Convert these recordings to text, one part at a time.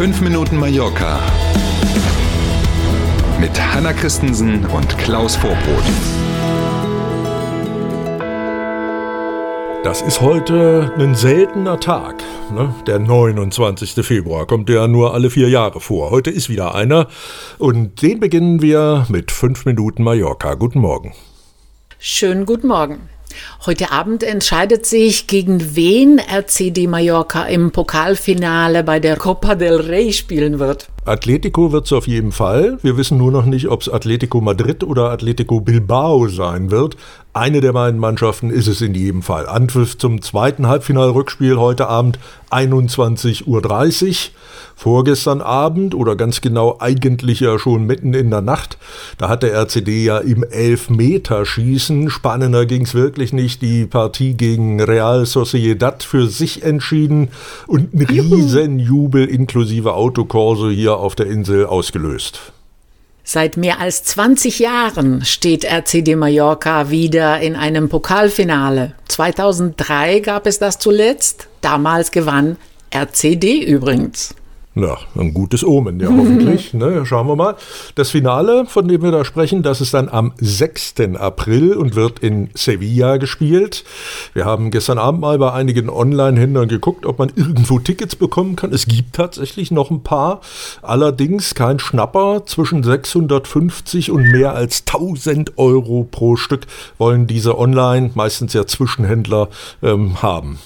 5 Minuten Mallorca mit Hanna Christensen und Klaus Vorbrot. Das ist heute ein seltener Tag. Ne? Der 29. Februar kommt ja nur alle vier Jahre vor. Heute ist wieder einer und den beginnen wir mit 5 Minuten Mallorca. Guten Morgen. Schönen guten Morgen. Heute Abend entscheidet sich, gegen wen RCD Mallorca im Pokalfinale bei der Copa del Rey spielen wird. Atletico wird es auf jeden Fall. Wir wissen nur noch nicht, ob es Atletico Madrid oder Atletico Bilbao sein wird. Eine der beiden Mannschaften ist es in jedem Fall. Anpfiff zum zweiten Halbfinalrückspiel heute Abend 21.30 Uhr. Vorgestern Abend oder ganz genau eigentlich ja schon mitten in der Nacht, da hat der RCD ja im Elfmeterschießen, spannender ging es wirklich nicht, die Partie gegen Real Sociedad für sich entschieden und ein Riesenjubel inklusive Autokorso hier auf der Insel ausgelöst. Seit mehr als 20 Jahren steht RCD Mallorca wieder in einem Pokalfinale. 2003 gab es das zuletzt. Damals gewann RCD übrigens. Ja, ein gutes Omen, ja, hoffentlich. ne, schauen wir mal. Das Finale, von dem wir da sprechen, das ist dann am 6. April und wird in Sevilla gespielt. Wir haben gestern Abend mal bei einigen Online-Händlern geguckt, ob man irgendwo Tickets bekommen kann. Es gibt tatsächlich noch ein paar. Allerdings kein Schnapper. Zwischen 650 und mehr als 1000 Euro pro Stück wollen diese Online, meistens ja Zwischenhändler, ähm, haben.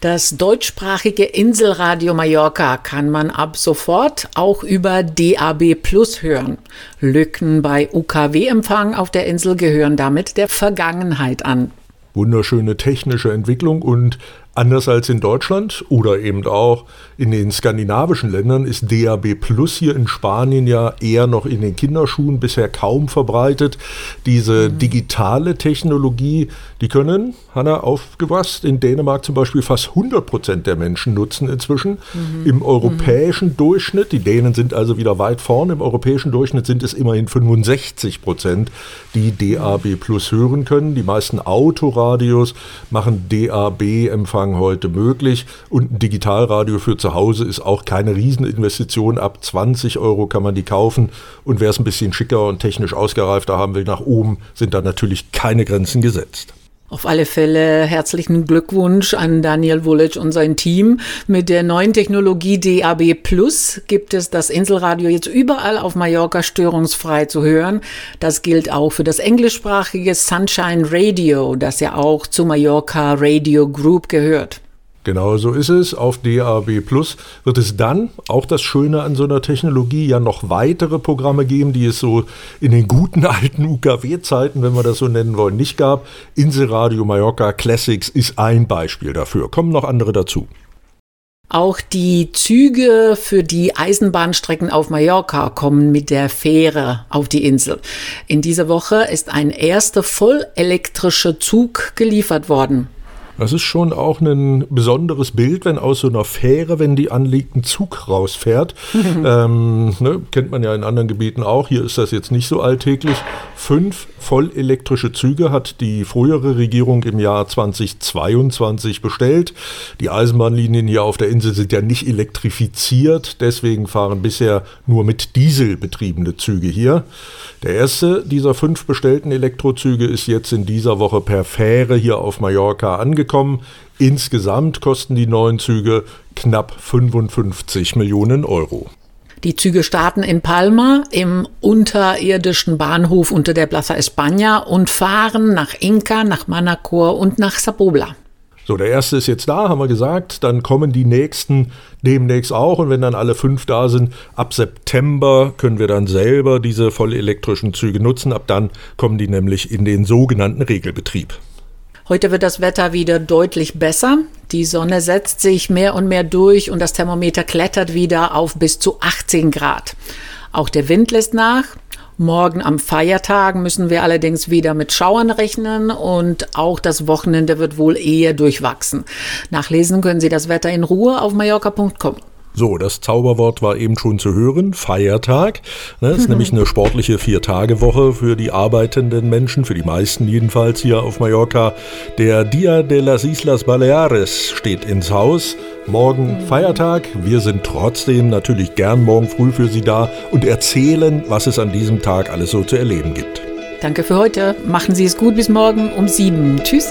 Das deutschsprachige Inselradio Mallorca kann man ab sofort auch über DAB Plus hören. Lücken bei UKW-Empfang auf der Insel gehören damit der Vergangenheit an. Wunderschöne technische Entwicklung und Anders als in Deutschland oder eben auch in den skandinavischen Ländern ist DAB Plus hier in Spanien ja eher noch in den Kinderschuhen bisher kaum verbreitet. Diese mhm. digitale Technologie, die können, Hanna, aufgewasst, in Dänemark zum Beispiel fast 100 Prozent der Menschen nutzen inzwischen. Mhm. Im europäischen mhm. Durchschnitt, die Dänen sind also wieder weit vorne, im europäischen Durchschnitt sind es immerhin 65 Prozent, die DAB Plus hören können. Die meisten Autoradios machen DAB-Empfang Empfang heute möglich. Und ein Digitalradio für zu Hause ist auch keine Rieseninvestition. Ab 20 Euro kann man die kaufen. Und wer es ein bisschen schicker und technisch ausgereifter haben will, nach oben sind da natürlich keine Grenzen gesetzt. Auf alle Fälle herzlichen Glückwunsch an Daniel Vulic und sein Team. Mit der neuen Technologie DAB Plus gibt es das Inselradio jetzt überall auf Mallorca störungsfrei zu hören. Das gilt auch für das englischsprachige Sunshine Radio, das ja auch zu Mallorca Radio Group gehört. Genau so ist es. Auf DAB Plus wird es dann, auch das Schöne an so einer Technologie, ja noch weitere Programme geben, die es so in den guten alten UKW-Zeiten, wenn wir das so nennen wollen, nicht gab. Inselradio Mallorca Classics ist ein Beispiel dafür. Kommen noch andere dazu. Auch die Züge für die Eisenbahnstrecken auf Mallorca kommen mit der Fähre auf die Insel. In dieser Woche ist ein erster vollelektrischer Zug geliefert worden. Das ist schon auch ein besonderes Bild, wenn aus so einer Fähre, wenn die anliegt, ein Zug rausfährt. ähm, ne, kennt man ja in anderen Gebieten auch. Hier ist das jetzt nicht so alltäglich. Fünf vollelektrische Züge hat die frühere Regierung im Jahr 2022 bestellt. Die Eisenbahnlinien hier auf der Insel sind ja nicht elektrifiziert. Deswegen fahren bisher nur mit Diesel betriebene Züge hier. Der erste dieser fünf bestellten Elektrozüge ist jetzt in dieser Woche per Fähre hier auf Mallorca angekommen. Insgesamt kosten die neuen Züge knapp 55 Millionen Euro. Die Züge starten in Palma im unterirdischen Bahnhof unter der Plaza España und fahren nach Inca, nach Manacor und nach Sabobla. So, der erste ist jetzt da, haben wir gesagt. Dann kommen die nächsten demnächst auch. Und wenn dann alle fünf da sind, ab September können wir dann selber diese vollelektrischen Züge nutzen. Ab dann kommen die nämlich in den sogenannten Regelbetrieb. Heute wird das Wetter wieder deutlich besser. Die Sonne setzt sich mehr und mehr durch und das Thermometer klettert wieder auf bis zu 18 Grad. Auch der Wind lässt nach. Morgen am Feiertag müssen wir allerdings wieder mit Schauern rechnen und auch das Wochenende wird wohl eher durchwachsen. Nachlesen können Sie das Wetter in Ruhe auf mallorca.com. So, das Zauberwort war eben schon zu hören, Feiertag. Das ne, ist nämlich eine sportliche Vier-Tage-Woche für die arbeitenden Menschen, für die meisten jedenfalls hier auf Mallorca. Der Dia de las Islas Baleares steht ins Haus. Morgen Feiertag. Wir sind trotzdem natürlich gern morgen früh für Sie da und erzählen, was es an diesem Tag alles so zu erleben gibt. Danke für heute. Machen Sie es gut bis morgen um sieben. Tschüss.